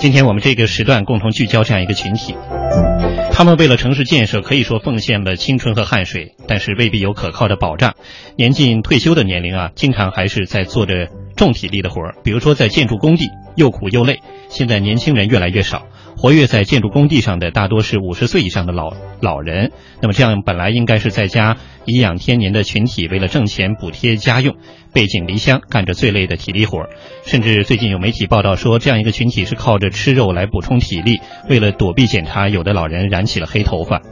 今天我们这个时段共同聚焦这样一个群体，他们为了城市建设可以说奉献了青春和汗水，但是未必有可靠的保障。年近退休的年龄啊，经常还是在做着重体力的活儿，比如说在建筑工地，又苦又累。现在年轻人越来越少。活跃在建筑工地上的大多是五十岁以上的老老人，那么这样本来应该是在家颐养天年的群体，为了挣钱补贴家用，背井离乡干着最累的体力活，甚至最近有媒体报道说，这样一个群体是靠着吃肉来补充体力，为了躲避检查，有的老人染起了黑头发。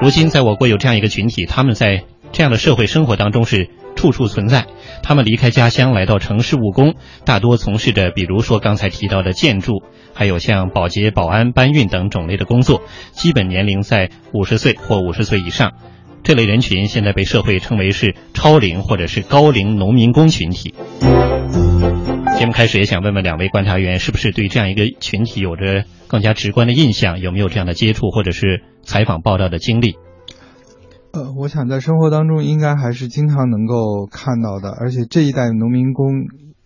如今在我国有这样一个群体，他们在这样的社会生活当中是。处处存在，他们离开家乡来到城市务工，大多从事着比如说刚才提到的建筑，还有像保洁、保安、搬运等种类的工作，基本年龄在五十岁或五十岁以上。这类人群现在被社会称为是超龄或者是高龄农民工群体。节目开始也想问问两位观察员，是不是对这样一个群体有着更加直观的印象？有没有这样的接触或者是采访报道的经历？呃，我想在生活当中应该还是经常能够看到的，而且这一代农民工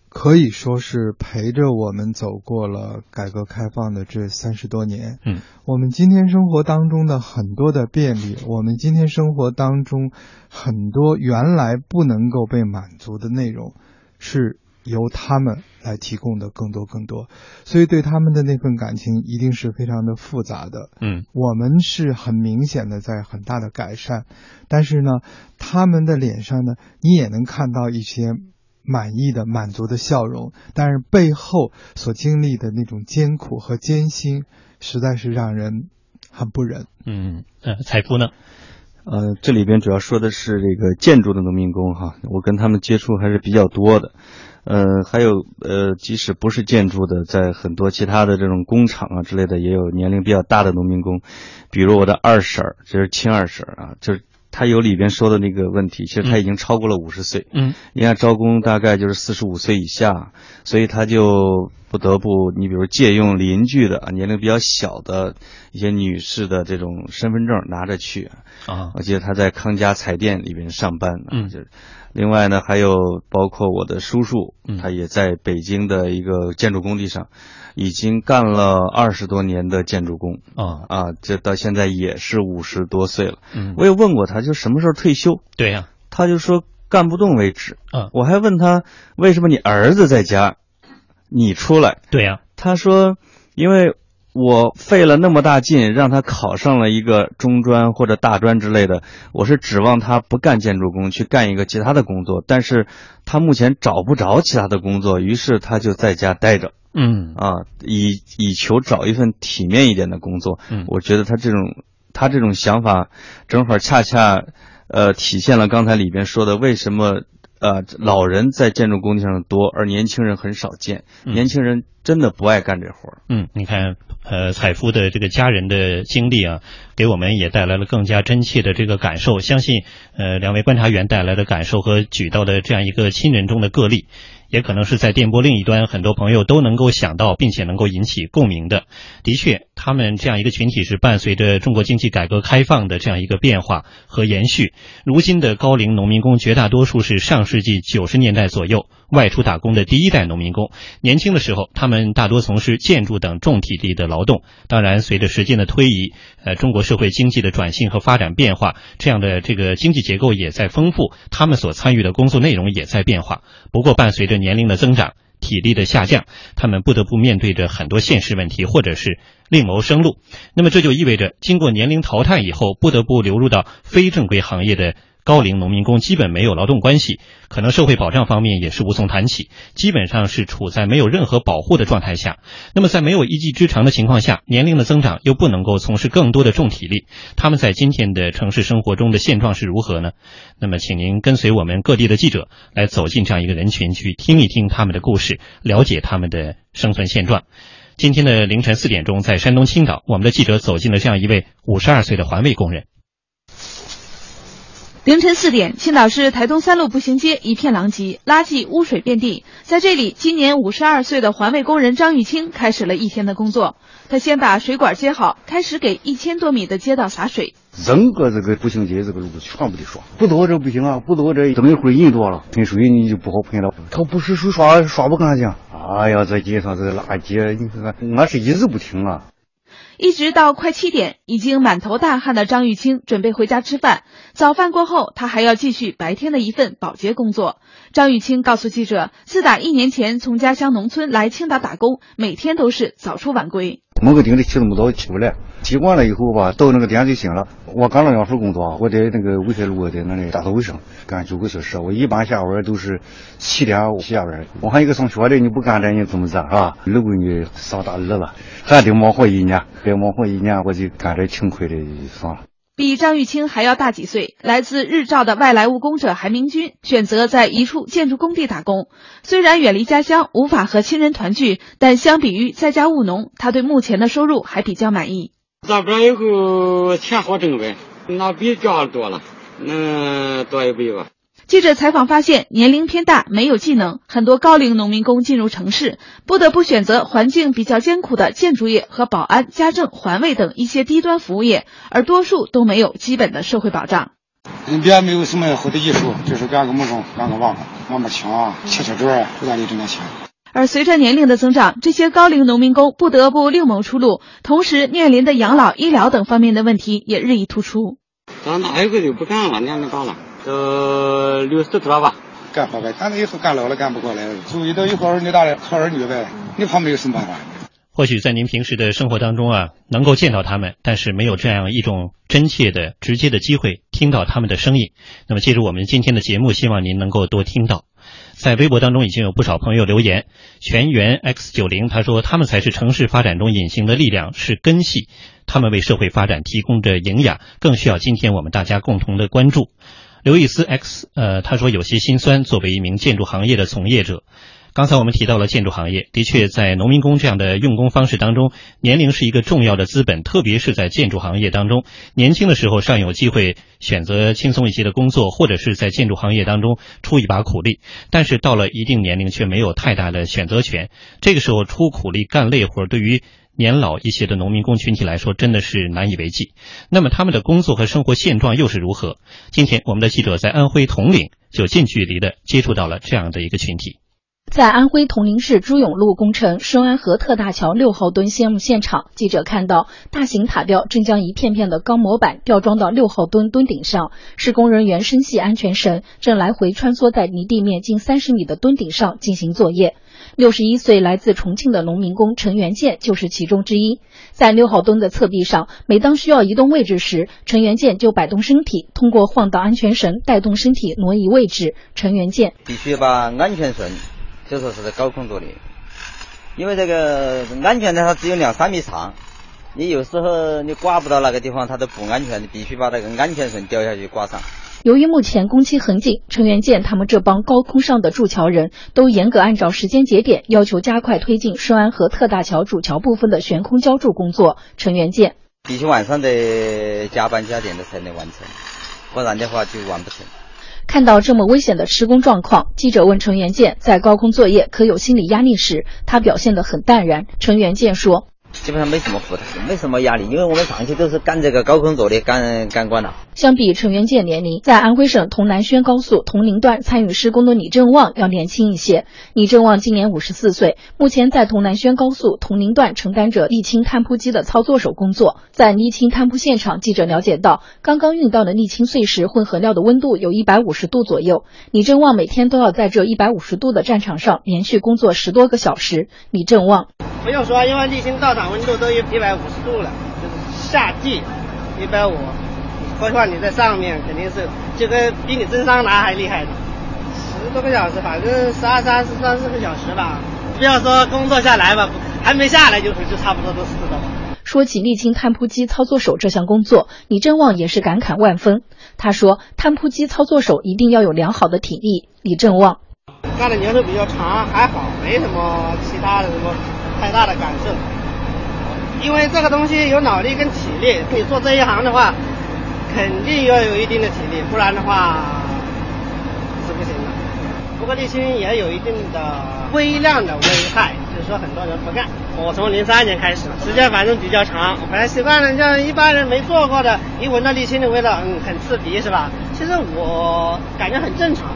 可以说是陪着我们走过了改革开放的这三十多年。嗯，我们今天生活当中的很多的便利，我们今天生活当中很多原来不能够被满足的内容，是。由他们来提供的更多更多，所以对他们的那份感情一定是非常的复杂的。嗯，我们是很明显的在很大的改善，但是呢，他们的脸上呢，你也能看到一些满意的、满足的笑容，但是背后所经历的那种艰苦和艰辛，实在是让人很不忍。嗯，呃，财富呢？呃，这里边主要说的是这个建筑的农民工哈，我跟他们接触还是比较多的。呃，还有呃，即使不是建筑的，在很多其他的这种工厂啊之类的，也有年龄比较大的农民工，比如我的二婶儿，就是亲二婶儿啊，就是她有里边说的那个问题，其实她已经超过了五十岁，嗯，人家招工大概就是四十五岁以下，所以她就不得不，你比如借用邻居的啊年龄比较小的一些女士的这种身份证拿着去啊，我记得她在康佳彩电里边上班，嗯，就是。另外呢，还有包括我的叔叔，他也在北京的一个建筑工地上，已经干了二十多年的建筑工啊啊，这到现在也是五十多岁了。嗯，我也问过他，就什么时候退休？对呀，他就说干不动为止。嗯，我还问他为什么你儿子在家，你出来？对呀，他说因为。我费了那么大劲让他考上了一个中专或者大专之类的，我是指望他不干建筑工，去干一个其他的工作。但是，他目前找不着其他的工作，于是他就在家待着。嗯啊，以以求找一份体面一点的工作。嗯，我觉得他这种他这种想法，正好恰恰，呃，体现了刚才里边说的为什么。呃，老人在建筑工地上多，而年轻人很少见。年轻人真的不爱干这活儿。嗯，你看，呃，采夫的这个家人的经历啊，给我们也带来了更加真切的这个感受。相信，呃，两位观察员带来的感受和举到的这样一个亲人中的个例。也可能是在电波另一端，很多朋友都能够想到，并且能够引起共鸣的。的确，他们这样一个群体是伴随着中国经济改革开放的这样一个变化和延续。如今的高龄农民工绝大多数是上世纪九十年代左右外出打工的第一代农民工。年轻的时候，他们大多从事建筑等重体力的劳动。当然，随着时间的推移，呃，中国社会经济的转型和发展变化，这样的这个经济结构也在丰富，他们所参与的工作内容也在变化。不过，伴随着年龄的增长，体力的下降，他们不得不面对着很多现实问题，或者是另谋生路。那么这就意味着，经过年龄淘汰以后，不得不流入到非正规行业的。高龄农民工基本没有劳动关系，可能社会保障方面也是无从谈起，基本上是处在没有任何保护的状态下。那么在没有一技之长的情况下，年龄的增长又不能够从事更多的重体力，他们在今天的城市生活中的现状是如何呢？那么，请您跟随我们各地的记者来走进这样一个人群，去听一听他们的故事，了解他们的生存现状。今天的凌晨四点钟，在山东青岛，我们的记者走进了这样一位五十二岁的环卫工人。凌晨四点，青岛市台东三路步行街一片狼藉，垃圾污水遍地。在这里，今年五十二岁的环卫工人张玉清开始了一天的工作。他先把水管接好，开始给一千多米的街道洒水。整个这个步行街这个路全部得刷，不多这不行啊，不多这等一会儿人多了，喷水你就不好喷了。他不是水刷刷不干净。哎呀，这街上这垃圾，你看看，俺是一直不停啊。一直到快七点，已经满头大汗的张玉清准备回家吃饭。早饭过后，他还要继续白天的一份保洁工作。张玉清告诉记者，自打一年前从家乡农村来青岛打工，每天都是早出晚归。某个店里起那么早起不来，习惯了以后吧，到那个点就行了。我干了两份工作，我在那个威海路在那里打扫卫生，干九个小时。我一般下班都是七点下班。我还有一个上学的，你不干这你怎么着啊？二闺女上大二了，还得忙活一年，再忙活一年，我就干这轻快的算了。比张玉清还要大几岁，来自日照的外来务工者韩明军选择在一处建筑工地打工。虽然远离家乡，无法和亲人团聚，但相比于在家务农，他对目前的收入还比较满意。上班以后钱好挣呗，那比家多了，能多一倍吧。记者采访发现，年龄偏大、没有技能，很多高龄农民工进入城市，不得不选择环境比较艰苦的建筑业和保安、家政、环卫等一些低端服务业，而多数都没有基本的社会保障。人别没有什么好的艺术，就是干个木工、干个瓦工、磨磨墙、砌砌砖，不咋地挣点钱。而随着年龄的增长，这些高龄农民工不得不另谋出路，同时面临的养老、医疗等方面的问题也日益突出。咱哪一个就不干了？年龄大了。都六十多吧，干活呗。反正以后干老了干不过来，注意到以后儿女大了靠儿女呗。你旁边有什么办法？或许在您平时的生活当中啊，能够见到他们，但是没有这样一种真切的、直接的机会听到他们的声音。那么，借助我们今天的节目，希望您能够多听到。在微博当中已经有不少朋友留言，全员 X 九零他说他们才是城市发展中隐形的力量，是根系，他们为社会发展提供着营养，更需要今天我们大家共同的关注。刘易斯 X，呃，他说有些心酸。作为一名建筑行业的从业者，刚才我们提到了建筑行业，的确在农民工这样的用工方式当中，年龄是一个重要的资本，特别是在建筑行业当中，年轻的时候尚有机会选择轻松一些的工作，或者是在建筑行业当中出一把苦力。但是到了一定年龄，却没有太大的选择权。这个时候出苦力干累活，对于年老一些的农民工群体来说，真的是难以为继。那么他们的工作和生活现状又是如何？今天我们的记者在安徽铜陵就近距离的接触到了这样的一个群体。在安徽铜陵市朱永路工程顺安河特大桥六号墩项目现场，记者看到大型塔吊正将一片片的钢模板吊装到六号墩墩顶上，施工人员深系安全绳，正来回穿梭在离地面近三十米的墩顶上进行作业。六十一岁来自重庆的农民工陈元建就是其中之一。在六号墩的侧壁上，每当需要移动位置时，陈元建就摆动身体，通过晃荡安全绳带动身体挪移位置。陈元建必须把安全绳。就说是在高空作业，因为这个安全带它只有两三米长，你有时候你挂不到那个地方，它都不安全，你必须把那个安全绳吊下去挂上。由于目前工期很紧，陈元建他们这帮高空上的筑桥人都严格按照时间节点，要求加快推进顺安河特大桥主桥部分的悬空浇筑工作。陈元建必须晚上得加班加点的才能完成，不然的话就完不成。看到这么危险的施工状况，记者问陈元建在高空作业可有心理压力时，他表现得很淡然。陈元建说。基本上没什么负担，没什么压力，因为我们长期都是干这个高空作业干干惯了。相比陈元建年龄，在安徽省潼南宣高速铜陵段参与施工的李正旺要年轻一些。李正旺今年五十四岁，目前在潼南宣高速铜陵段承担着沥青摊铺机的操作手工作。在沥青摊铺现场，记者了解到，刚刚运到的沥青碎石混合料的温度有一百五十度左右。李正旺每天都要在这一百五十度的战场上连续工作十多个小时。李正旺。不用说，因为沥青到场温度都有一百五十度了，就是夏季一百五，何况你在上面肯定是就跟比你蒸桑拿还厉害的，十多个小时，反正十二三十三四个小时吧。不要说工作下来吧，还没下来就是就差不多都是的。说起沥青摊铺机操作手这项工作，李正旺也是感慨万分。他说，摊铺机操作手一定要有良好的体力。李正旺干的年头比较长，还好，没什么其他的什么。太大的感受，因为这个东西有脑力跟体力，你做这一行的话，肯定要有一定的体力，不然的话是不行的。不过沥青也有一定的微量的危害，就是说很多人不干。我从零三年开始，时间反正比较长，我本来习惯了，像一般人没做过的，一闻到沥青的味道，嗯，很刺鼻，是吧？其实我感觉很正常。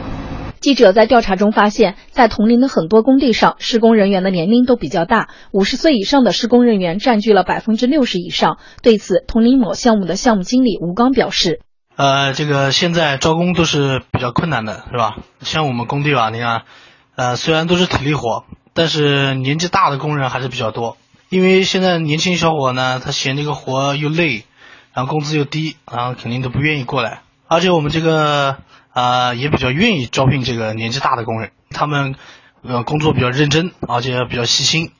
记者在调查中发现，在铜陵的很多工地上，施工人员的年龄都比较大，五十岁以上的施工人员占据了百分之六十以上。对此，铜陵某项目的项目经理吴刚表示：“呃，这个现在招工都是比较困难的，是吧？像我们工地吧，你看，呃，虽然都是体力活，但是年纪大的工人还是比较多。因为现在年轻小伙呢，他嫌这个活又累，然后工资又低，然后肯定都不愿意过来。而且我们这个。”啊，也比较愿意招聘这个年纪大的工人，他们呃工作比较认真，而且比较细心。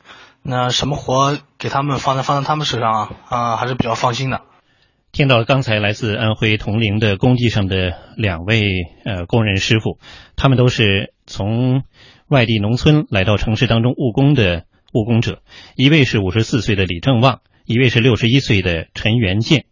那什么活给他们放在放在他们手上啊，啊还是比较放心的。听到刚才来自安徽铜陵的工地上的两位呃工人师傅，他们都是从外地农村来到城市当中务工的务工者，一位是五十四岁的李正旺，一位是六十一岁的陈元建。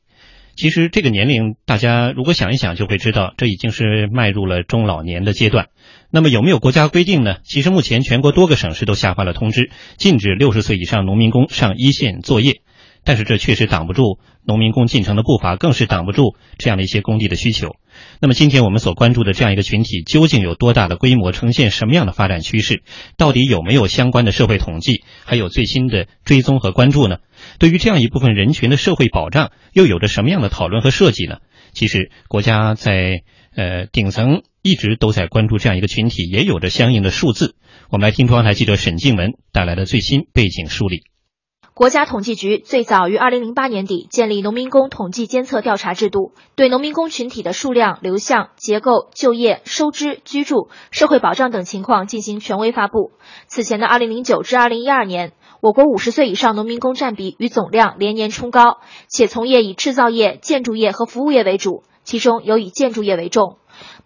其实这个年龄，大家如果想一想，就会知道这已经是迈入了中老年的阶段。那么有没有国家规定呢？其实目前全国多个省市都下发了通知，禁止六十岁以上农民工上一线作业。但是这确实挡不住农民工进城的步伐，更是挡不住这样的一些工地的需求。那么今天我们所关注的这样一个群体，究竟有多大的规模，呈现什么样的发展趋势？到底有没有相关的社会统计，还有最新的追踪和关注呢？对于这样一部分人群的社会保障，又有着什么样的讨论和设计呢？其实国家在呃顶层一直都在关注这样一个群体，也有着相应的数字。我们来听中央台记者沈静文带来的最新背景梳理。国家统计局最早于二零零八年底建立农民工统计监测调查制度，对农民工群体的数量、流向、结构、就业、收支、居住、社会保障等情况进行权威发布。此前的二零零九至二零一二年，我国五十岁以上农民工占比与总量连年冲高，且从业以制造业、建筑业和服务业为主，其中有以建筑业为重。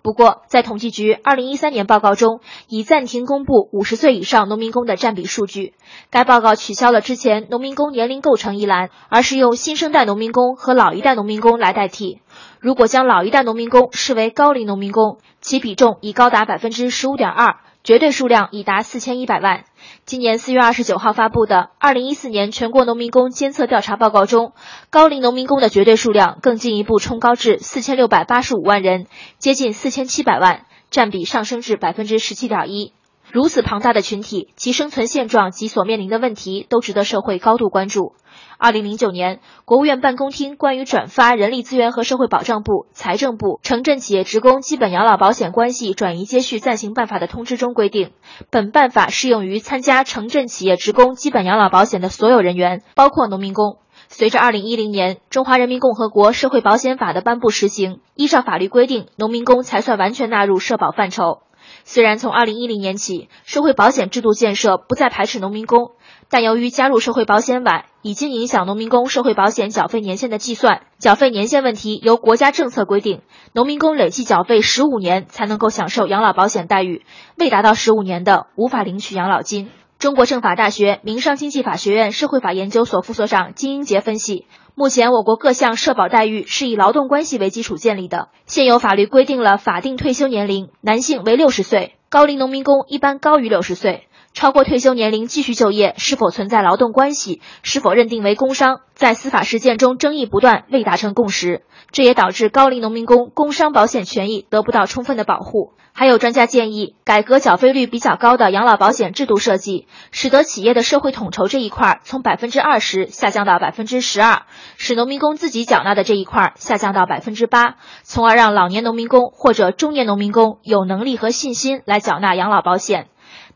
不过，在统计局二零一三年报告中，已暂停公布五十岁以上农民工的占比数据。该报告取消了之前农民工年龄构成一栏，而是用新生代农民工和老一代农民工来代替。如果将老一代农民工视为高龄农民工，其比重已高达百分之十五点二。绝对数量已达四千一百万。今年四月二十九号发布的《二零一四年全国农民工监测调查报告》中，高龄农民工的绝对数量更进一步冲高至四千六百八十五万人，接近四千七百万，占比上升至百分之十七点一。如此庞大的群体，其生存现状及所面临的问题都值得社会高度关注。二零零九年，国务院办公厅关于转发人力资源和社会保障部、财政部城镇企业职工基本养老保险关系转移接续暂行办法的通知中规定，本办法适用于参加城镇企业职工基本养老保险的所有人员，包括农民工。随着二零一零年《中华人民共和国社会保险法》的颁布实行，依照法律规定，农民工才算完全纳入社保范畴。虽然从二零一零年起，社会保险制度建设不再排斥农民工。但由于加入社会保险晚，已经影响农民工社会保险缴费年限的计算。缴费年限问题由国家政策规定，农民工累计缴费十五年才能够享受养老保险待遇，未达到十五年的无法领取养老金。中国政法大学民商经济法学院社会法研究所副所长金英杰分析，目前我国各项社保待遇是以劳动关系为基础建立的，现有法律规定了法定退休年龄，男性为六十岁，高龄农民工一般高于六十岁。超过退休年龄继续就业是否存在劳动关系，是否认定为工伤，在司法实践中争议不断，未达成共识。这也导致高龄农民工工伤保险权益得不到充分的保护。还有专家建议，改革缴费率比较高的养老保险制度设计，使得企业的社会统筹这一块从百分之二十下降到百分之十二，使农民工自己缴纳的这一块下降到百分之八，从而让老年农民工或者中年农民工有能力和信心来缴纳养老保险。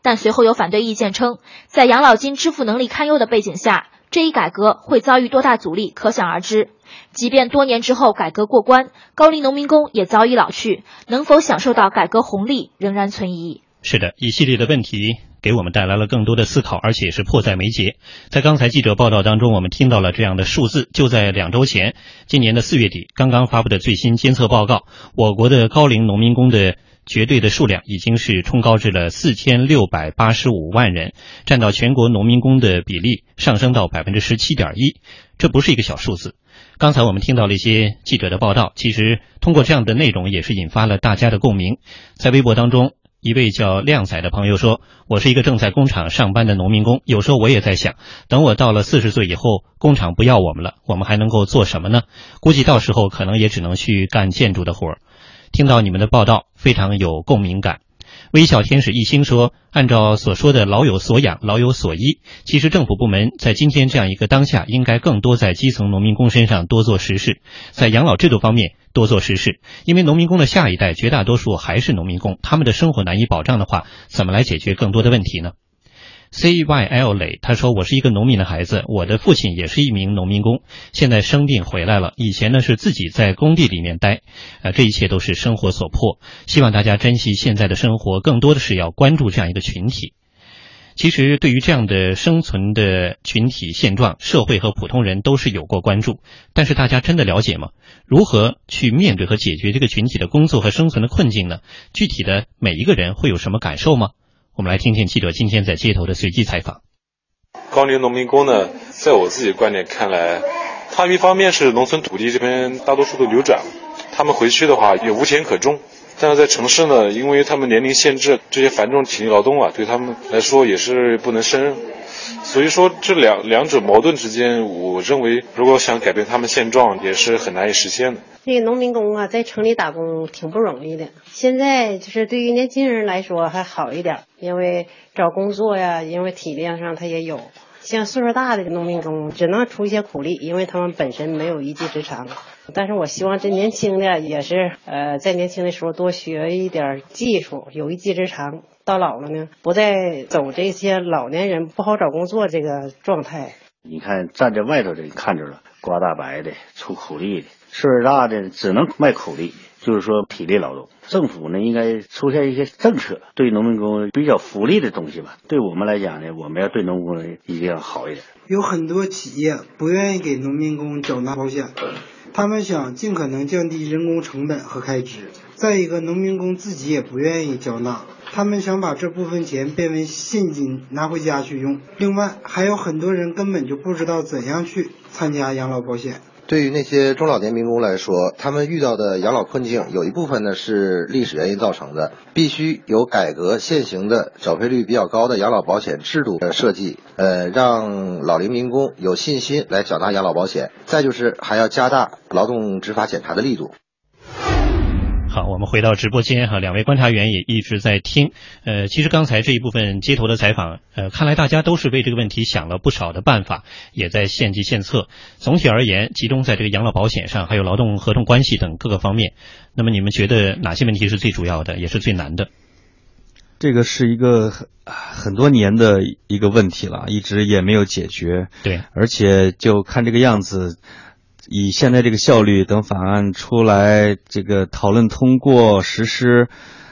但随后有反对意见称，在养老金支付能力堪忧的背景下，这一改革会遭遇多大阻力，可想而知。即便多年之后改革过关，高龄农民工也早已老去，能否享受到改革红利，仍然存疑。是的，一系列的问题给我们带来了更多的思考，而且是迫在眉睫。在刚才记者报道当中，我们听到了这样的数字：就在两周前，今年的四月底，刚刚发布的最新监测报告，我国的高龄农民工的。绝对的数量已经是冲高至了四千六百八十五万人，占到全国农民工的比例上升到百分之十七点一，这不是一个小数字。刚才我们听到了一些记者的报道，其实通过这样的内容也是引发了大家的共鸣。在微博当中，一位叫靓仔的朋友说：“我是一个正在工厂上班的农民工，有时候我也在想，等我到了四十岁以后，工厂不要我们了，我们还能够做什么呢？估计到时候可能也只能去干建筑的活儿。”听到你们的报道，非常有共鸣感。微笑天使一星说：“按照所说的‘老有所养，老有所依’，其实政府部门在今天这样一个当下，应该更多在基层农民工身上多做实事，在养老制度方面多做实事。因为农民工的下一代绝大多数还是农民工，他们的生活难以保障的话，怎么来解决更多的问题呢？” C Y L 磊他说：“我是一个农民的孩子，我的父亲也是一名农民工，现在生病回来了。以前呢是自己在工地里面待，呃，这一切都是生活所迫。希望大家珍惜现在的生活，更多的是要关注这样一个群体。其实对于这样的生存的群体现状，社会和普通人都是有过关注，但是大家真的了解吗？如何去面对和解决这个群体的工作和生存的困境呢？具体的每一个人会有什么感受吗？”我们来听听记者今天在街头的随机采访。高龄农民工呢，在我自己观点看来，他一方面是农村土地这边大多数都流转，他们回去的话也无田可种；但是在城市呢，因为他们年龄限制，这些繁重体力劳动啊，对他们来说也是不能胜任。所以说，这两两者矛盾之间，我认为如果想改变他们现状，也是很难以实现的。这个农民工啊，在城里打工挺不容易的。现在就是对于年轻人来说还好一点，因为找工作呀，因为体力上他也有。像岁数大的农民工，只能出一些苦力，因为他们本身没有一技之长。但是我希望这年轻的也是，呃，在年轻的时候多学一点技术，有一技之长。到老了呢，不再走这些老年人不好找工作这个状态。你看站在外头的看着了，刮大白的，出苦力的，岁数大的只能卖苦力，就是说体力劳动。政府呢，应该出现一些政策，对农民工比较福利的东西吧。对我们来讲呢，我们要对农民工一定要好一点。有很多企业不愿意给农民工缴纳保险，他们想尽可能降低人工成本和开支。再一个，农民工自己也不愿意交纳。他们想把这部分钱变为现金拿回家去用。另外，还有很多人根本就不知道怎样去参加养老保险。对于那些中老年民工来说，他们遇到的养老困境有一部分呢是历史原因造成的，必须有改革现行的缴费率比较高的养老保险制度的设计，呃，让老龄民工有信心来缴纳养老保险。再就是还要加大劳动执法检查的力度。好，我们回到直播间哈，两位观察员也一直在听。呃，其实刚才这一部分街头的采访，呃，看来大家都是为这个问题想了不少的办法，也在献计献策。总体而言，集中在这个养老保险上，还有劳动合同关系等各个方面。那么你们觉得哪些问题是最主要的，也是最难的？这个是一个很很多年的一个问题了，一直也没有解决。对，而且就看这个样子。以现在这个效率，等法案出来，这个讨论通过实施，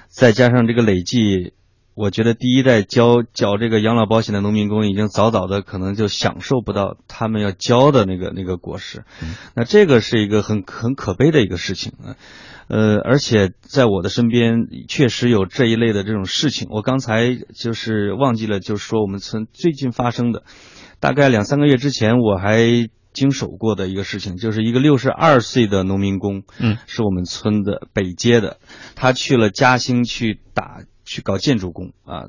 再加上这个累计，我觉得第一代交缴这个养老保险的农民工已经早早的可能就享受不到他们要交的那个那个果实，那这个是一个很很可悲的一个事情啊，呃，而且在我的身边确实有这一类的这种事情，我刚才就是忘记了，就是说我们村最近发生的，大概两三个月之前我还。经手过的一个事情，就是一个六十二岁的农民工，嗯，是我们村的北街的，他去了嘉兴去打去搞建筑工啊，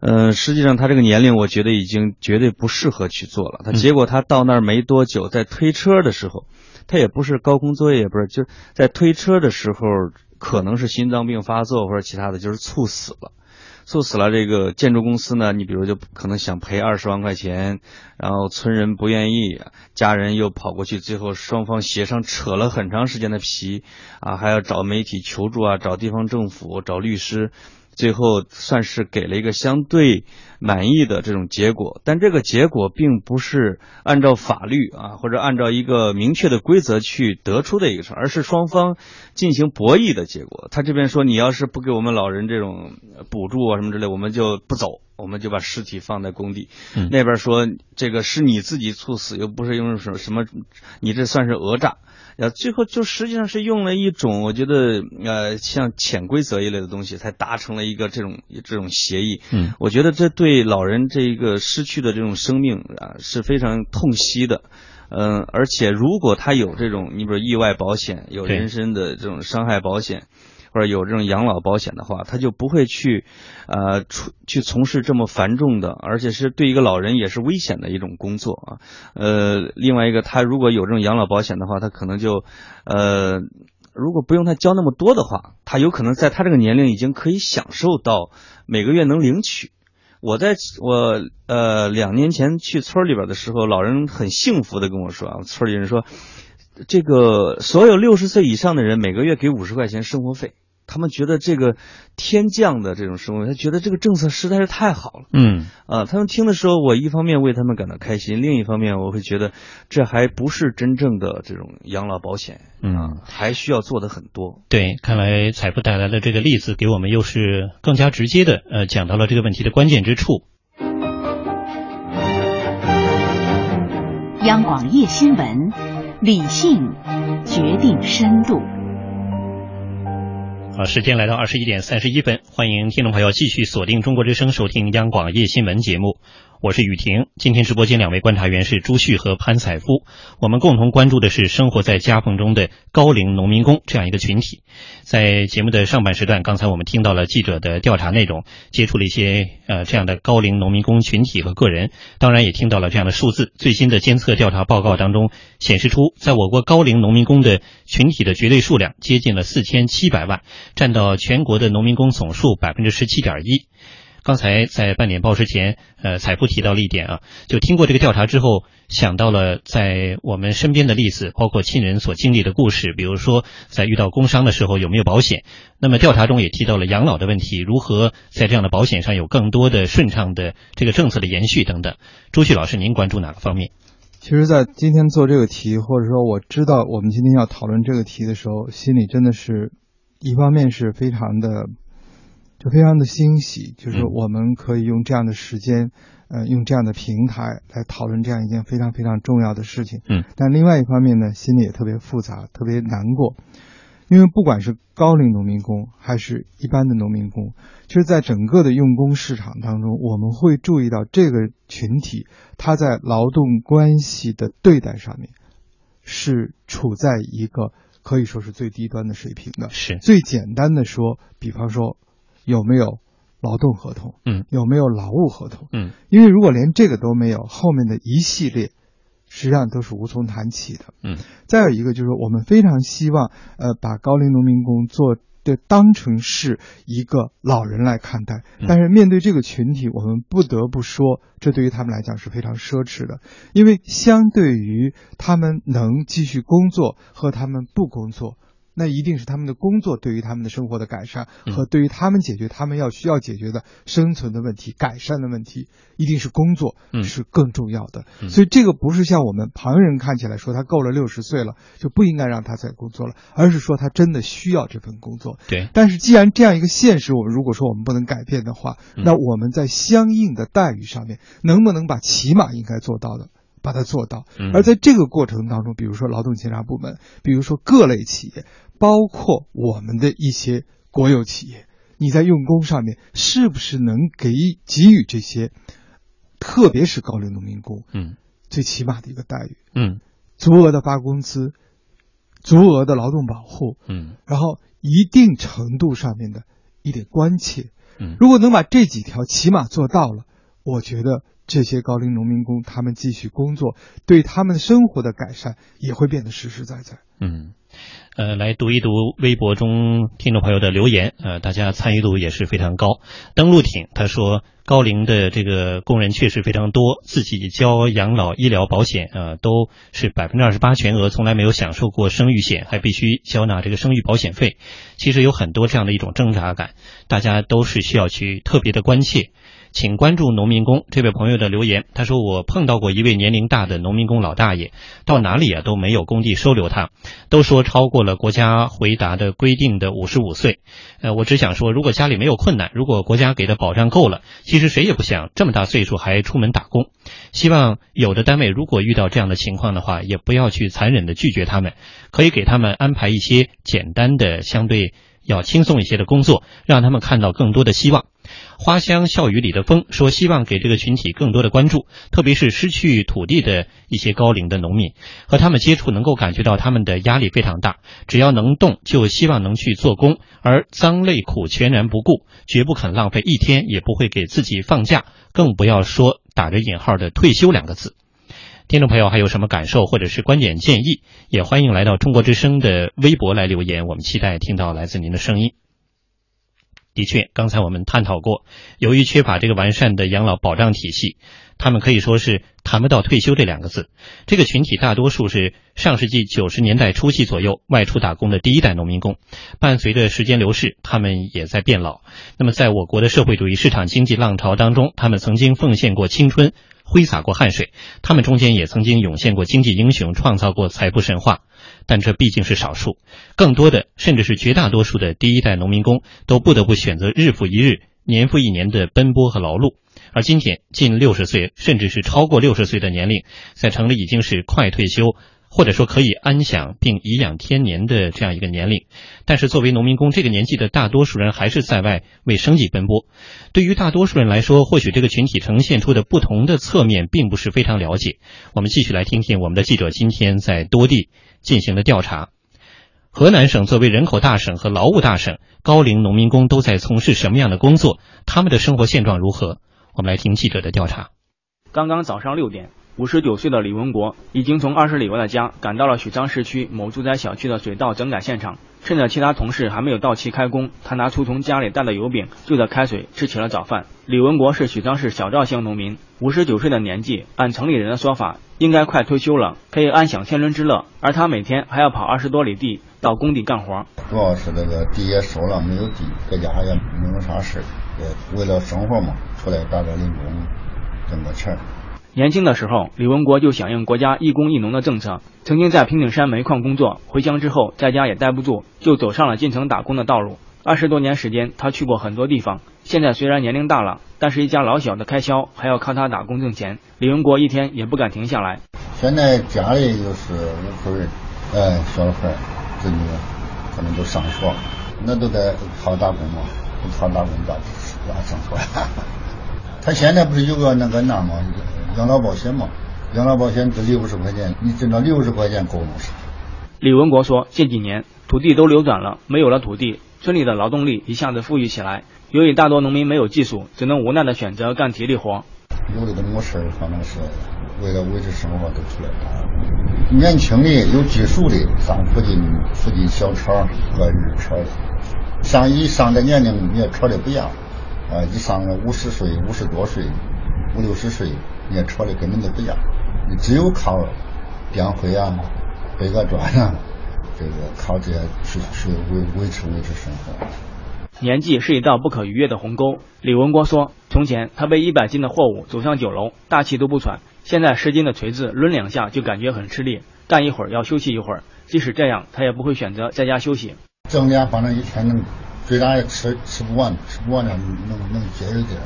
嗯，实际上他这个年龄，我觉得已经绝对不适合去做了。他结果他到那儿没多久，在推车的时候，他也不是高空作业，也不是，就是在推车的时候，可能是心脏病发作或者其他的，就是猝死了。猝死了，这个建筑公司呢，你比如就可能想赔二十万块钱，然后村人不愿意，家人又跑过去，最后双方协商扯了很长时间的皮，啊，还要找媒体求助啊，找地方政府，找律师。最后算是给了一个相对满意的这种结果，但这个结果并不是按照法律啊或者按照一个明确的规则去得出的一个事，而是双方进行博弈的结果。他这边说，你要是不给我们老人这种补助啊什么之类，我们就不走，我们就把尸体放在工地。那边说，这个是你自己猝死，又不是因为什什么，你这算是讹诈。呃，最后就实际上是用了一种我觉得呃像潜规则一类的东西，才达成了一个这种这种协议。嗯，我觉得这对老人这一个失去的这种生命啊是非常痛惜的。嗯，而且如果他有这种，你比如意外保险，有人身的这种伤害保险，或者有这种养老保险的话，他就不会去，呃，出去从事这么繁重的，而且是对一个老人也是危险的一种工作啊。呃，另外一个，他如果有这种养老保险的话，他可能就，呃，如果不用他交那么多的话，他有可能在他这个年龄已经可以享受到每个月能领取。我在我呃两年前去村里边的时候，老人很幸福的跟我说啊，村里人说，这个所有六十岁以上的人每个月给五十块钱生活费，他们觉得这个天降的这种生活，他觉得这个政策实在是太好了。嗯啊，他们听的时候，我一方面为他们感到开心，另一方面我会觉得这还不是真正的这种养老保险，嗯，还需要做的很多。对，看来财富带来的这个例子，给我们又是更加直接的呃讲到了这个问题的关键之处。央广夜新闻，理性决定深度。啊，时间来到二十一点三十一分，欢迎听众朋友继续锁定中国之声，收听央广夜新闻节目。我是雨婷，今天直播间两位观察员是朱旭和潘采夫，我们共同关注的是生活在夹缝中的高龄农民工这样一个群体。在节目的上半时段，刚才我们听到了记者的调查内容，接触了一些呃这样的高龄农民工群体和个人，当然也听到了这样的数字。最新的监测调查报告当中显示出，在我国高龄农民工的群体的绝对数量接近了四千七百万，占到全国的农民工总数百分之十七点一。刚才在半点报之前，呃，采夫提到了一点啊，就听过这个调查之后，想到了在我们身边的例子，包括亲人所经历的故事，比如说在遇到工伤的时候有没有保险。那么调查中也提到了养老的问题，如何在这样的保险上有更多的顺畅的这个政策的延续等等。朱旭老师，您关注哪个方面？其实，在今天做这个题，或者说我知道我们今天要讨论这个题的时候，心里真的是一方面是非常的。就非常的欣喜，就是我们可以用这样的时间，呃，用这样的平台来讨论这样一件非常非常重要的事情。嗯，但另外一方面呢，心里也特别复杂，特别难过，因为不管是高龄农民工还是一般的农民工，其实，在整个的用工市场当中，我们会注意到这个群体他在劳动关系的对待上面是处在一个可以说是最低端的水平的。是最简单的说，比方说。有没有劳动合同？嗯，有没有劳务合同？嗯，因为如果连这个都没有，后面的一系列实际上都是无从谈起的。嗯，再有一个就是我们非常希望，呃，把高龄农民工做的当成是一个老人来看待，但是面对这个群体，我们不得不说，这对于他们来讲是非常奢侈的，因为相对于他们能继续工作和他们不工作。那一定是他们的工作对于他们的生活的改善和对于他们解决他们要需要解决的生存的问题、改善的问题，一定是工作是更重要的。所以这个不是像我们旁人看起来说他够了六十岁了就不应该让他再工作了，而是说他真的需要这份工作。对。但是既然这样一个现实，我们如果说我们不能改变的话，那我们在相应的待遇上面能不能把起码应该做到的？把它做到，而在这个过程当中，比如说劳动检查部门，比如说各类企业，包括我们的一些国有企业，你在用工上面是不是能给给予这些，特别是高龄农民工，嗯，最起码的一个待遇，嗯，足额的发工资，足额的劳动保护，嗯，然后一定程度上面的一点关切，嗯，如果能把这几条起码做到了，我觉得。这些高龄农民工，他们继续工作，对他们生活的改善也会变得实实在在。嗯，呃，来读一读微博中听众朋友的留言，呃，大家参与度也是非常高。登陆艇他说，高龄的这个工人确实非常多，自己交养老医疗保险，呃，都是百分之二十八全额，从来没有享受过生育险，还必须交纳这个生育保险费。其实有很多这样的一种挣扎感，大家都是需要去特别的关切。请关注农民工这位朋友的留言。他说：“我碰到过一位年龄大的农民工老大爷，到哪里啊都没有工地收留他，都说超过了国家回答的规定的五十五岁。呃，我只想说，如果家里没有困难，如果国家给的保障够了，其实谁也不想这么大岁数还出门打工。希望有的单位如果遇到这样的情况的话，也不要去残忍的拒绝他们，可以给他们安排一些简单的、相对要轻松一些的工作，让他们看到更多的希望。”花香笑语里的风说，希望给这个群体更多的关注，特别是失去土地的一些高龄的农民，和他们接触能够感觉到他们的压力非常大，只要能动就希望能去做工，而脏累苦全然不顾，绝不肯浪费一天，也不会给自己放假，更不要说打着引号的退休两个字。听众朋友还有什么感受或者是观点建议，也欢迎来到中国之声的微博来留言，我们期待听到来自您的声音。的确，刚才我们探讨过，由于缺乏这个完善的养老保障体系，他们可以说是谈不到退休这两个字。这个群体大多数是上世纪九十年代初期左右外出打工的第一代农民工，伴随着时间流逝，他们也在变老。那么，在我国的社会主义市场经济浪潮当中，他们曾经奉献过青春。挥洒过汗水，他们中间也曾经涌现过经济英雄，创造过财富神话，但这毕竟是少数，更多的甚至是绝大多数的第一代农民工都不得不选择日复一日、年复一年的奔波和劳碌，而今天近六十岁甚至是超过六十岁的年龄，在城里已经是快退休。或者说可以安享并颐养天年的这样一个年龄，但是作为农民工这个年纪的大多数人还是在外为生计奔波。对于大多数人来说，或许这个群体呈现出的不同的侧面并不是非常了解。我们继续来听听我们的记者今天在多地进行的调查。河南省作为人口大省和劳务大省，高龄农民工都在从事什么样的工作？他们的生活现状如何？我们来听记者的调查。刚刚早上六点。五十九岁的李文国已经从二十里外的家赶到了许昌市区某住宅小区的水稻整改现场。趁着其他同事还没有到齐开工，他拿出从家里带的油饼，就着开水吃起了早饭。李文国是许昌市小赵乡农民，五十九岁的年纪，按城里人的说法，应该快退休了，可以安享天伦之乐。而他每天还要跑二十多里地到工地干活。主要是这个地也收了，没有地，在家也没有啥事，也为了生活嘛，出来打点零工，挣个钱。年轻的时候，李文国就响应国家一工一农的政策，曾经在平顶山煤矿工作。回乡之后，在家也待不住，就走上了进城打工的道路。二十多年时间，他去过很多地方。现在虽然年龄大了，但是一家老小的开销还要靠他打工挣钱。李文国一天也不敢停下来。现在家里就是五口人，哎，小孩子女可能都上学，那都得靠打工嘛，不靠打工咋咋生活？他现在不是有个那个那吗？养老保险嘛，养老保险这六十块钱，你挣到六十块钱够了是。李文国说，近几年土地都流转了，没有了土地，村里的劳动力一下子富裕起来。由于大多农民没有技术，只能无奈的选择干体力活。有的都没事反正是为了维持生活都出来干。年轻的有技术的上附近附近小厂和日厂的，上一上的年龄也车的不一样，啊，一上五十岁、五十多岁、五六十岁。你车的根本就不要，你只有靠点灰啊、背个砖啊，这个靠这些去去维维持维持生活。年纪是一道不可逾越的鸿沟。李文国说：“从前他背一百斤的货物走上酒楼，大气都不喘；现在十斤的锤子抡两下就感觉很吃力，干一会儿要休息一会儿。即使这样，他也不会选择在家休息。挣点，反正一天能最大也吃吃不完，吃不完的能能节约点。”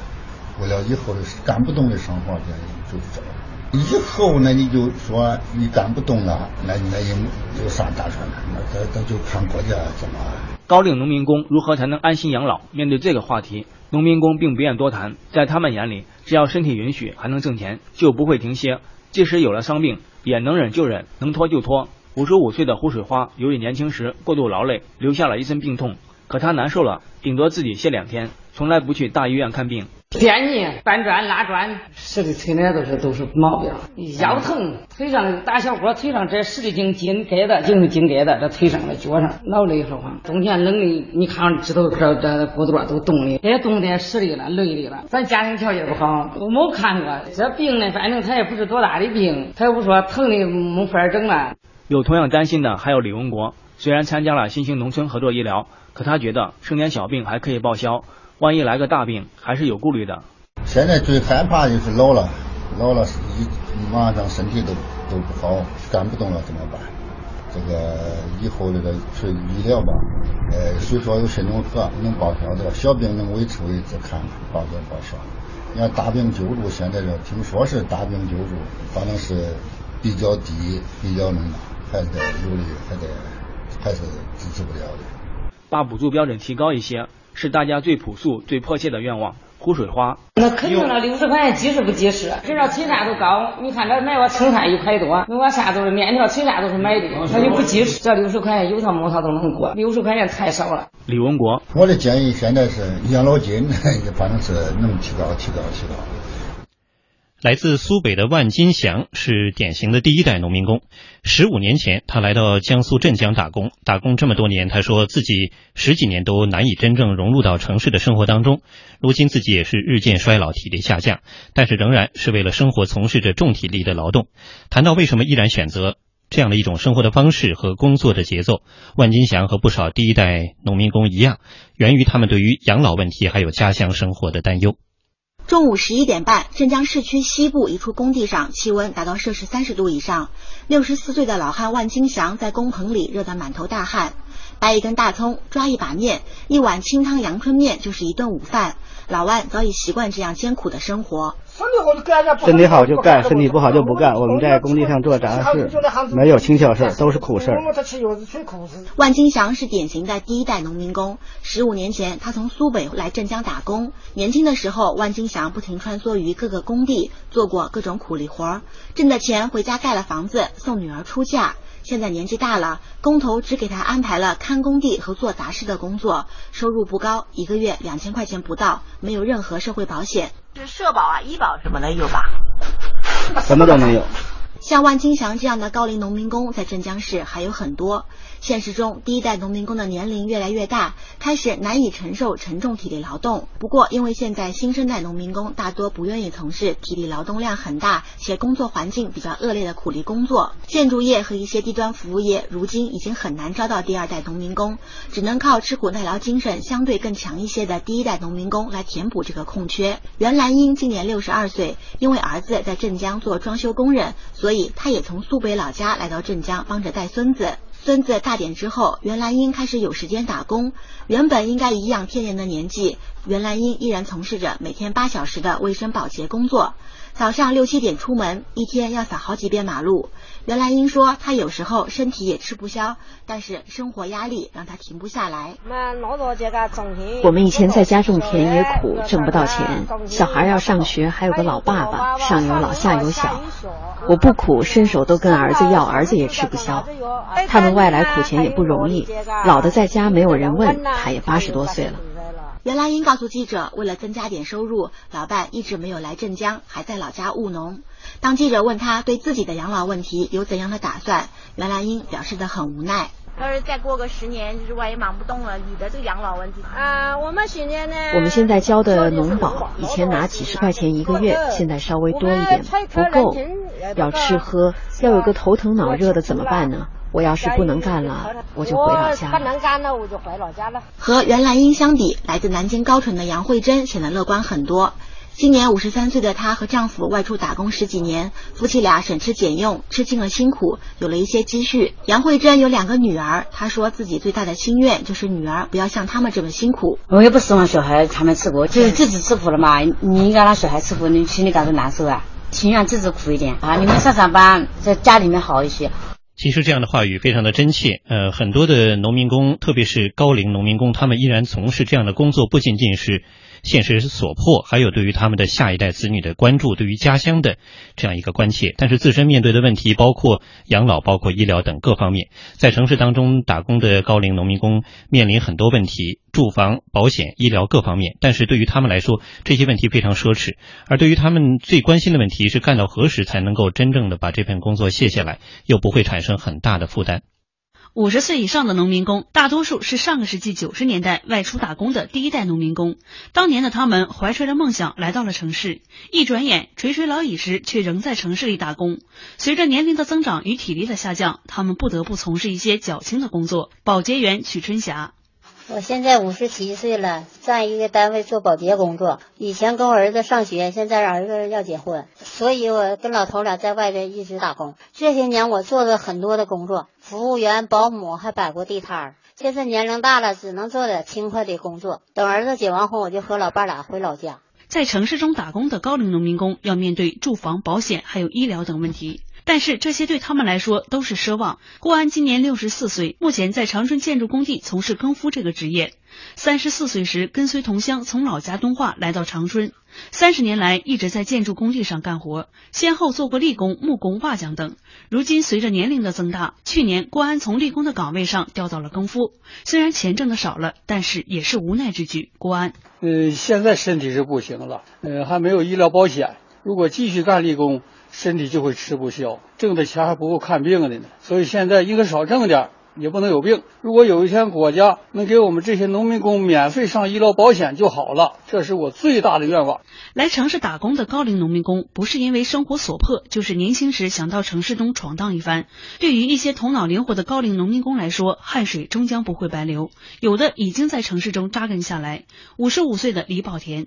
为了以后的干不动的生活，这就是这样。以后呢，你就说你干不动了，那那有有啥打算呢？那这这就看国家怎么。高龄农民工如何才能安心养老？面对这个话题，农民工并不愿多谈。在他们眼里，只要身体允许，还能挣钱，就不会停歇。即使有了伤病，也能忍就忍，能拖就拖。五十五岁的胡水花，由于年轻时过度劳累，留下了一身病痛。可他难受了，顶多自己歇两天，从来不去大医院看病。电泥搬砖拉砖，使的腿呢都是都是毛病，腰疼，腿上大小伙腿上这使的劲筋疙瘩，就是筋疙瘩，这腿上的脚上老累说话。冬天冷的，你看指头这这骨头都冻的，这冬天使力了，累的了。咱家庭条件不好，我没看过这病呢，反正他也不是多大的病，他又不说疼的没法整了。有同样担心的还有李文国，虽然参加了新型农村合作医疗，可他觉得生点小病还可以报销。万一来个大病，还是有顾虑的。现在最害怕就是老了，老了一马上身体都都不好，干不动了怎么办？这个以后这个是医疗吧，呃，虽说有新农合能报销的，小病能维持维持，看报销报销。你看大病救助，现在这听说是大病救助，反正是比较低，比较那还得有的，还得还是支持不了的。把补助标准提高一些。是大家最朴素、最迫切的愿望。湖水花。那肯定了，六十块钱及时不及时？至少催沙都高，你看这卖我青菜一块多，卖我啥都是面条、催沙都是买的，那就不及时。这六十块钱有他没他都能过，六十块钱太少了。李文国，我的建议现在是养老金，反正是能提高、提高、提高。来自苏北的万金祥是典型的第一代农民工。十五年前，他来到江苏镇江打工，打工这么多年，他说自己十几年都难以真正融入到城市的生活当中。如今自己也是日渐衰老，体力下降，但是仍然是为了生活从事着重体力的劳动。谈到为什么依然选择这样的一种生活的方式和工作的节奏，万金祥和不少第一代农民工一样，源于他们对于养老问题还有家乡生活的担忧。中午十一点半，镇江市区西部一处工地上，气温达到摄氏三十度以上。六十四岁的老汉万金祥在工棚里热得满头大汗，掰一根大葱，抓一把面，一碗清汤阳春面就是一顿午饭。老万早已习惯这样艰苦的生活。身体好就干，身体不好就不干。我们在工地上做杂事，没有轻巧事，都是苦事。万金祥是典型的第一代农民工。十五年前，他从苏北来镇江打工。年轻的时候，万金祥不停穿梭于各个工地，做过各种苦力活，挣的钱回家盖了房子，送女儿出嫁。现在年纪大了，工头只给他安排了看工地和做杂事的工作，收入不高，一个月两千块钱不到，没有任何社会保险，是社保啊、医保什么的有吧？什么都没有。像万金祥这样的高龄农民工在镇江市还有很多。现实中，第一代农民工的年龄越来越大，开始难以承受沉重体力劳动。不过，因为现在新生代农民工大多不愿意从事体力劳动量很大且工作环境比较恶劣的苦力工作，建筑业和一些低端服务业如今已经很难招到第二代农民工，只能靠吃苦耐劳精神相对更强一些的第一代农民工来填补这个空缺。袁兰英今年六十二岁，因为儿子在镇江做装修工人，所以她也从苏北老家来到镇江帮着带孙子。孙子大点之后，袁兰英开始有时间打工。原本应该颐养天年的年纪，袁兰英依然从事着每天八小时的卫生保洁工作。早上六七点出门，一天要扫好几遍马路。袁兰英说，她有时候身体也吃不消，但是生活压力让她停不下来。我们以前在家种田也苦，挣不到钱，小孩要上学，还有个老爸爸，上有老下有小。我不苦，伸手都跟儿子要，儿子也吃不消。他们外来苦钱也不容易，老的在家没有人问，他也八十多岁了。袁兰英告诉记者，为了增加点收入，老伴一直没有来镇江，还在老家务农。当记者问他对自己的养老问题有怎样的打算，袁兰英表示的很无奈。要是再过个十年，就是万一忙不动了，你的这个养老问题啊，我们现在呢，我们现在交的农保，以前拿几十块钱一个月，现在稍微多一点，不够，要吃喝，要有个头疼脑热的怎么办呢？我要是不能干了，我就回老家。不能干了，我就回老家了。和袁兰英相比，来自南京高淳的杨慧珍显得乐观很多。今年五十三岁的她和丈夫外出打工十几年，夫妻俩省吃俭用，吃尽了辛苦，有了一些积蓄。杨慧珍有两个女儿，她说自己最大的心愿就是女儿不要像他们这么辛苦。我也不希望小孩他们吃苦，就是自己吃苦了嘛，你应该让小孩吃苦，你心里感到难受啊。情愿自己苦一点啊，你们上上班，在家里面好一些。其实这样的话语非常的真切，呃，很多的农民工，特别是高龄农民工，他们依然从事这样的工作，不仅仅是现实所迫，还有对于他们的下一代子女的关注，对于家乡的这样一个关切。但是自身面对的问题，包括养老、包括医疗等各方面，在城市当中打工的高龄农民工面临很多问题，住房、保险、医疗各方面。但是对于他们来说，这些问题非常奢侈，而对于他们最关心的问题是干到何时才能够真正的把这份工作卸下来，又不会产生很大的负担。五十岁以上的农民工，大多数是上个世纪九十年代外出打工的第一代农民工。当年的他们怀揣着梦想来到了城市，一转眼垂垂老矣时，却仍在城市里打工。随着年龄的增长与体力的下降，他们不得不从事一些较轻的工作。保洁员曲春霞。我现在五十七岁了，在一个单位做保洁工作。以前跟我儿子上学，现在儿子要结婚，所以我跟老头俩在外边一直打工。这些年我做了很多的工作，服务员、保姆，还摆过地摊儿。现在年龄大了，只能做点轻快的工作。等儿子结完婚，我就和老伴俩回老家。在城市中打工的高龄农民工要面对住房、保险还有医疗等问题。但是这些对他们来说都是奢望。郭安今年六十四岁，目前在长春建筑工地从事更夫这个职业。三十四岁时，跟随同乡从老家敦化来到长春，三十年来一直在建筑工地上干活，先后做过力工、木工、瓦匠等。如今随着年龄的增大，去年郭安从力工的岗位上调到了更夫，虽然钱挣的少了，但是也是无奈之举。郭安，呃，现在身体是不行了，呃，还没有医疗保险，如果继续干力工，身体就会吃不消，挣的钱还不够看病的呢，所以现在应该少挣点。也不能有病。如果有一天国家能给我们这些农民工免费上医疗保险就好了，这是我最大的愿望。来城市打工的高龄农民工，不是因为生活所迫，就是年轻时想到城市中闯荡一番。对于一些头脑灵活的高龄农民工来说，汗水终将不会白流。有的已经在城市中扎根下来。五十五岁的李宝田，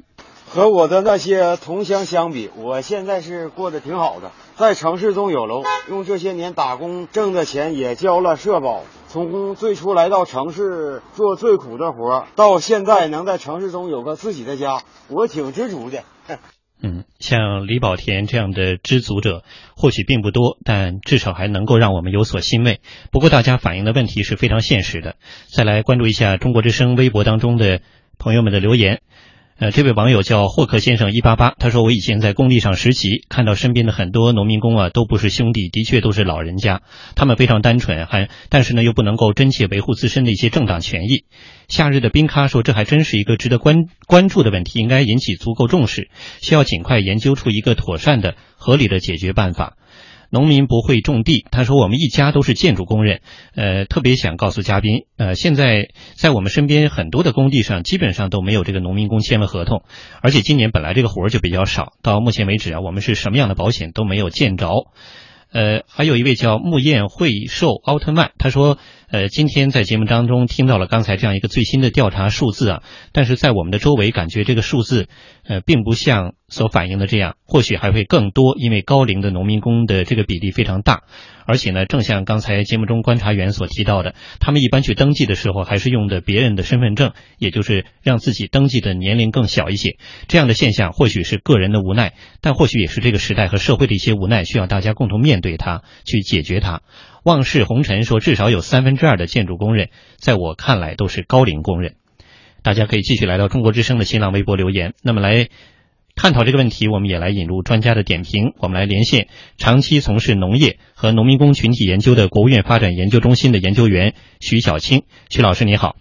和我的那些同乡相比，我现在是过得挺好的。在城市中有楼，用这些年打工挣的钱也交了社保。从最初来到城市做最苦的活，到现在能在城市中有个自己的家，我挺知足的。嗯，像李宝田这样的知足者，或许并不多，但至少还能够让我们有所欣慰。不过，大家反映的问题是非常现实的。再来关注一下中国之声微博当中的朋友们的留言。呃，这位网友叫霍克先生一八八，他说我以前在工地上实习，看到身边的很多农民工啊，都不是兄弟，的确都是老人家，他们非常单纯，还但是呢又不能够真切维护自身的一些正当权益。夏日的冰咖说，这还真是一个值得关关注的问题，应该引起足够重视，需要尽快研究出一个妥善的、合理的解决办法。农民不会种地，他说我们一家都是建筑工人，呃，特别想告诉嘉宾，呃，现在在我们身边很多的工地上，基本上都没有这个农民工签了合同，而且今年本来这个活儿就比较少，到目前为止啊，我们是什么样的保险都没有见着。呃，还有一位叫木燕惠寿奥特曼，他说，呃，今天在节目当中听到了刚才这样一个最新的调查数字啊，但是在我们的周围感觉这个数字，呃，并不像所反映的这样，或许还会更多，因为高龄的农民工的这个比例非常大。而且呢，正像刚才节目中观察员所提到的，他们一般去登记的时候，还是用的别人的身份证，也就是让自己登记的年龄更小一些。这样的现象或许是个人的无奈，但或许也是这个时代和社会的一些无奈，需要大家共同面对它，去解决它。望世红尘说，至少有三分之二的建筑工人，在我看来都是高龄工人。大家可以继续来到中国之声的新浪微博留言。那么来。探讨这个问题，我们也来引入专家的点评。我们来连线长期从事农业和农民工群体研究的国务院发展研究中心的研究员徐小青。徐老师，你好。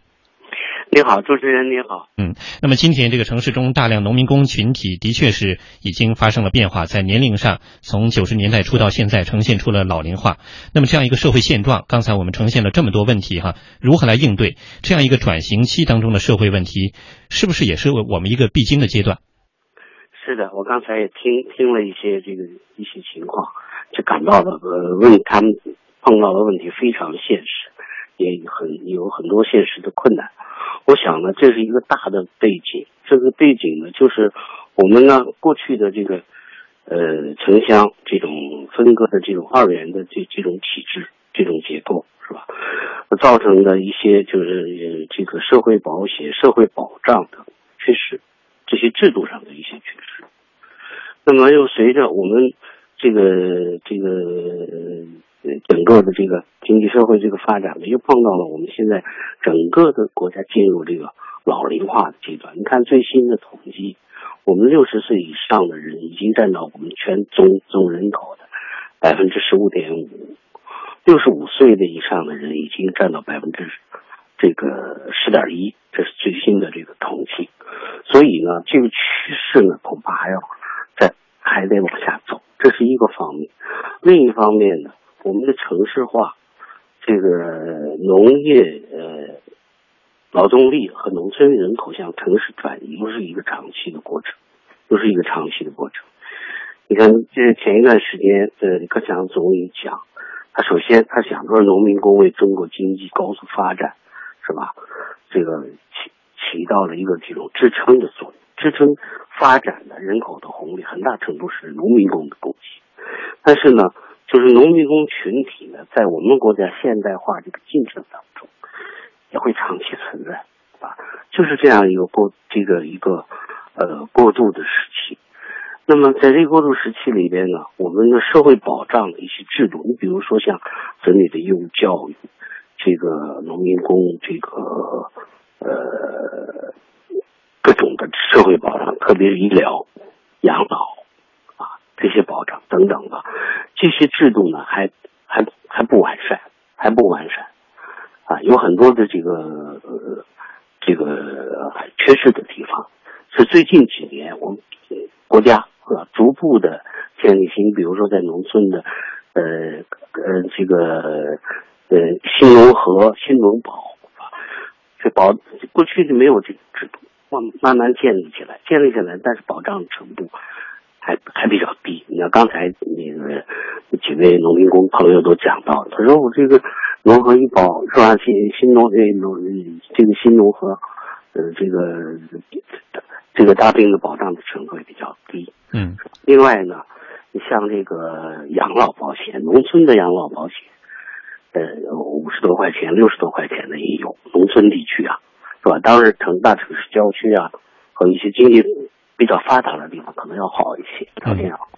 你好，主持人你好。嗯，那么今天这个城市中大量农民工群体的确是已经发生了变化，在年龄上从九十年代初到现在呈现出了老龄化。那么这样一个社会现状，刚才我们呈现了这么多问题哈，如何来应对这样一个转型期当中的社会问题，是不是也是我们一个必经的阶段？是的，我刚才也听听了一些这个一些情况，就感到了呃问他们碰到的问题非常现实，也很有很多现实的困难。我想呢，这是一个大的背景，这个背景呢就是我们呢过去的这个呃城乡这种分割的这种二元的这这种体制这种结构是吧，造成的一些就是这个社会保险、社会保障的缺失。这些制度上的一些缺失，那么又随着我们这个这个整个的这个经济社会这个发展呢，又碰到了我们现在整个的国家进入这个老龄化的阶段。你看最新的统计，我们六十岁以上的人已经占到我们全总总人口的百分之十五点五，六十五岁的以上的人已经占到百分之这个十点一，这是最新的这个统计。所以呢，这个趋势呢，恐怕还要再还得往下走，这是一个方面。另一方面呢，我们的城市化，这个农业呃劳动力和农村人口向城市转移，不是一个长期的过程，不是一个长期的过程。你看，这前一段时间，呃，李克强总理讲，他首先他想说，农民工为中国经济高速发展，是吧？这个起。起到了一个这种支撑的作用，支撑发展的人口的红利，很大程度是农民工的贡献。但是呢，就是农民工群体呢，在我们国家现代化这个进程当中，也会长期存在，啊，就是这样一个过这个一个呃过渡的时期。那么在这个过渡时期里边呢，我们的社会保障的一些制度，你比如说像子女的义务教育，这个农民工这个呃各种的社会保障，特别是医疗、养老这些保障等等吧这些制度呢，还还还不完善，还不完善啊，有很多的这个这个缺失的地方。是最近几年我们国家。啊，逐步的建立新，比如说在农村的，呃呃，这个呃新农合、新农保啊，这保过去就没有这个制度，慢慢慢建立起来，建立起来，但是保障程度还还比较低。你看刚才那个几位农民工朋友都讲到，他说我这个农合医保是吧？新新农这农这个新农合，呃，这个这个大病的保障的程度也比较低。嗯，另外呢，你像这个养老保险，农村的养老保险，呃，五十多块钱、六十多块钱的也有，农村地区啊，是吧？当然，城大城市郊区啊，和一些经济比较发达的地方可能要好一些，条件好，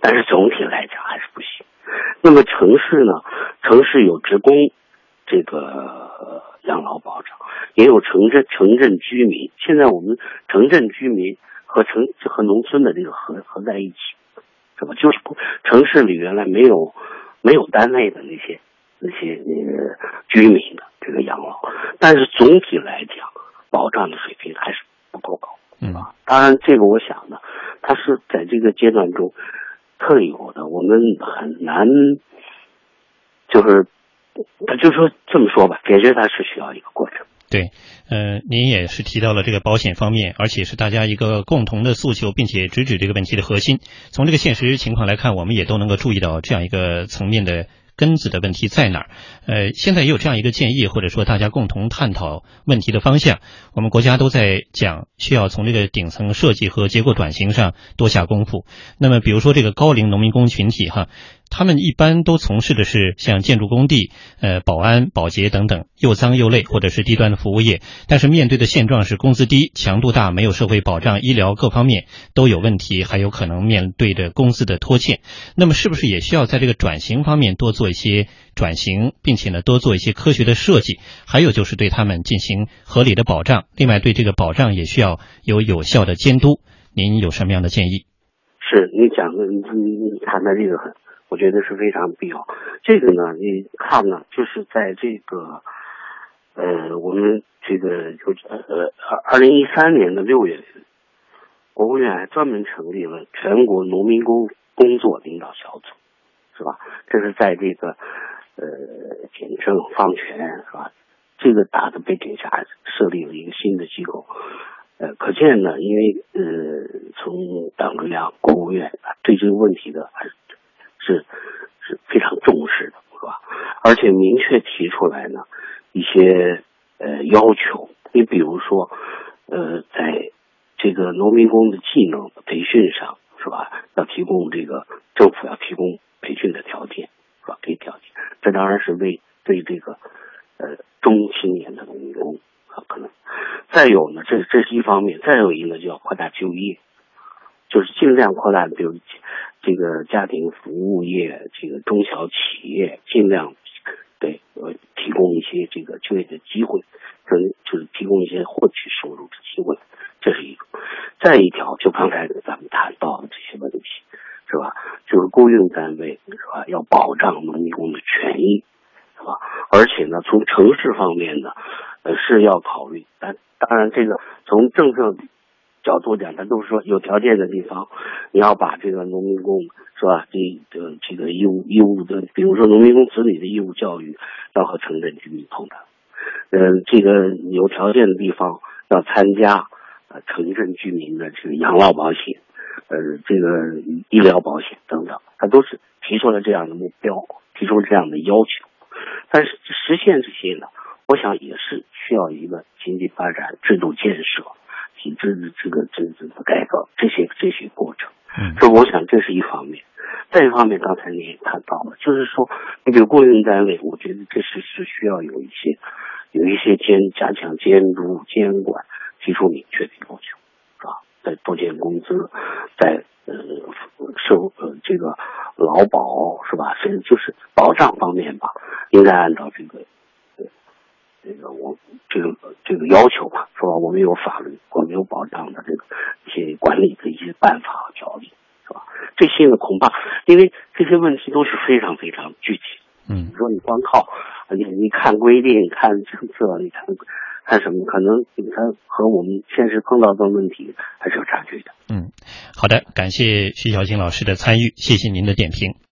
但是总体来讲还是不行。那么城市呢，城市有职工这个养老保障，也有城镇城镇居民。现在我们城镇居民。和城和农村的这个合合在一起，是吧？就是城市里原来没有没有单位的那些那些那个居民的这个养老，但是总体来讲，保障的水平还是不够高，嗯啊。当然，这个我想呢，它是在这个阶段中特有的，我们很难，就是他就说这么说吧，解决它是需要一个过程。对，呃，您也是提到了这个保险方面，而且是大家一个共同的诉求，并且直指这个问题的核心。从这个现实情况来看，我们也都能够注意到这样一个层面的根子的问题在哪儿。呃，现在也有这样一个建议，或者说大家共同探讨问题的方向。我们国家都在讲，需要从这个顶层设计和结构转型上多下功夫。那么，比如说这个高龄农民工群体，哈。他们一般都从事的是像建筑工地、呃保安、保洁等等又脏又累或者是低端的服务业，但是面对的现状是工资低、强度大、没有社会保障、医疗各方面都有问题，还有可能面对着工资的拖欠。那么是不是也需要在这个转型方面多做一些转型，并且呢多做一些科学的设计？还有就是对他们进行合理的保障，另外对这个保障也需要有有效的监督。您有什么样的建议？是你讲的，你你谈的这个很。我觉得是非常必要。这个呢，你看呢，就是在这个，呃，我们这个就呃呃，二零一三年的六月，国务院还专门成立了全国农民工工作领导小组，是吧？这是在这个呃，简政放权是吧？这个大的背景下设立了一个新的机构，呃，可见呢，因为呃，从党中央、国务院对这个问题的还是。是是非常重视的，是吧？而且明确提出来呢一些呃要求，你比如说呃，在这个农民工的技能培训上，是吧？要提供这个政府要提供培训的条件，是吧？给条件，这当然是为对这个呃中青年的农民工啊可能。再有呢，这这是一方面，再有一个就要扩大就业，就是尽量扩大，比如。这个家庭服务业，这个中小企业，尽量对呃提供一些这个就业的机会，跟就是提供一些获取收入的机会，这是一个。再一条，就刚才咱们谈到的这些问题，是吧？就是雇佣单位是吧，要保障农民工的权益，是吧？而且呢，从城市方面呢，呃是要考虑，但当然这个从政策。角度讲，他都是说有条件的地方，你要把这个农民工是吧？这个这个义务义务的，比如说农民工子女的义务教育，要和城镇居民同等。嗯，这个有条件的地方要参加呃城镇居民的这个养老保险，呃这个医疗保险等等，他都是提出了这样的目标，提出这样的要求。但是实现这些呢，我想也是需要一个经济发展制度建设。体制的这个这这的改革，这些这些过程，嗯，所以我想这是一方面。再一方面，刚才你也谈到了，就是说，那个雇佣单位，我觉得这是是需要有一些有一些监加强监督监管，提出明确的要求，是吧？在多减工资，在呃社呃这个劳保是吧？甚至就是保障方面吧，应该按照这个呃这个我这个这个要求吧，是吧？我们有法律，我们有保障的这个一些管理的一些办法和条例，是吧？这些呢，恐怕因为这些问题都是非常非常具体。嗯，你说你光靠你你看规定、看政策、你看看什么，可能它和我们现实碰到的问题还是有差距的。嗯，好的，感谢徐小青老师的参与，谢谢您的点评。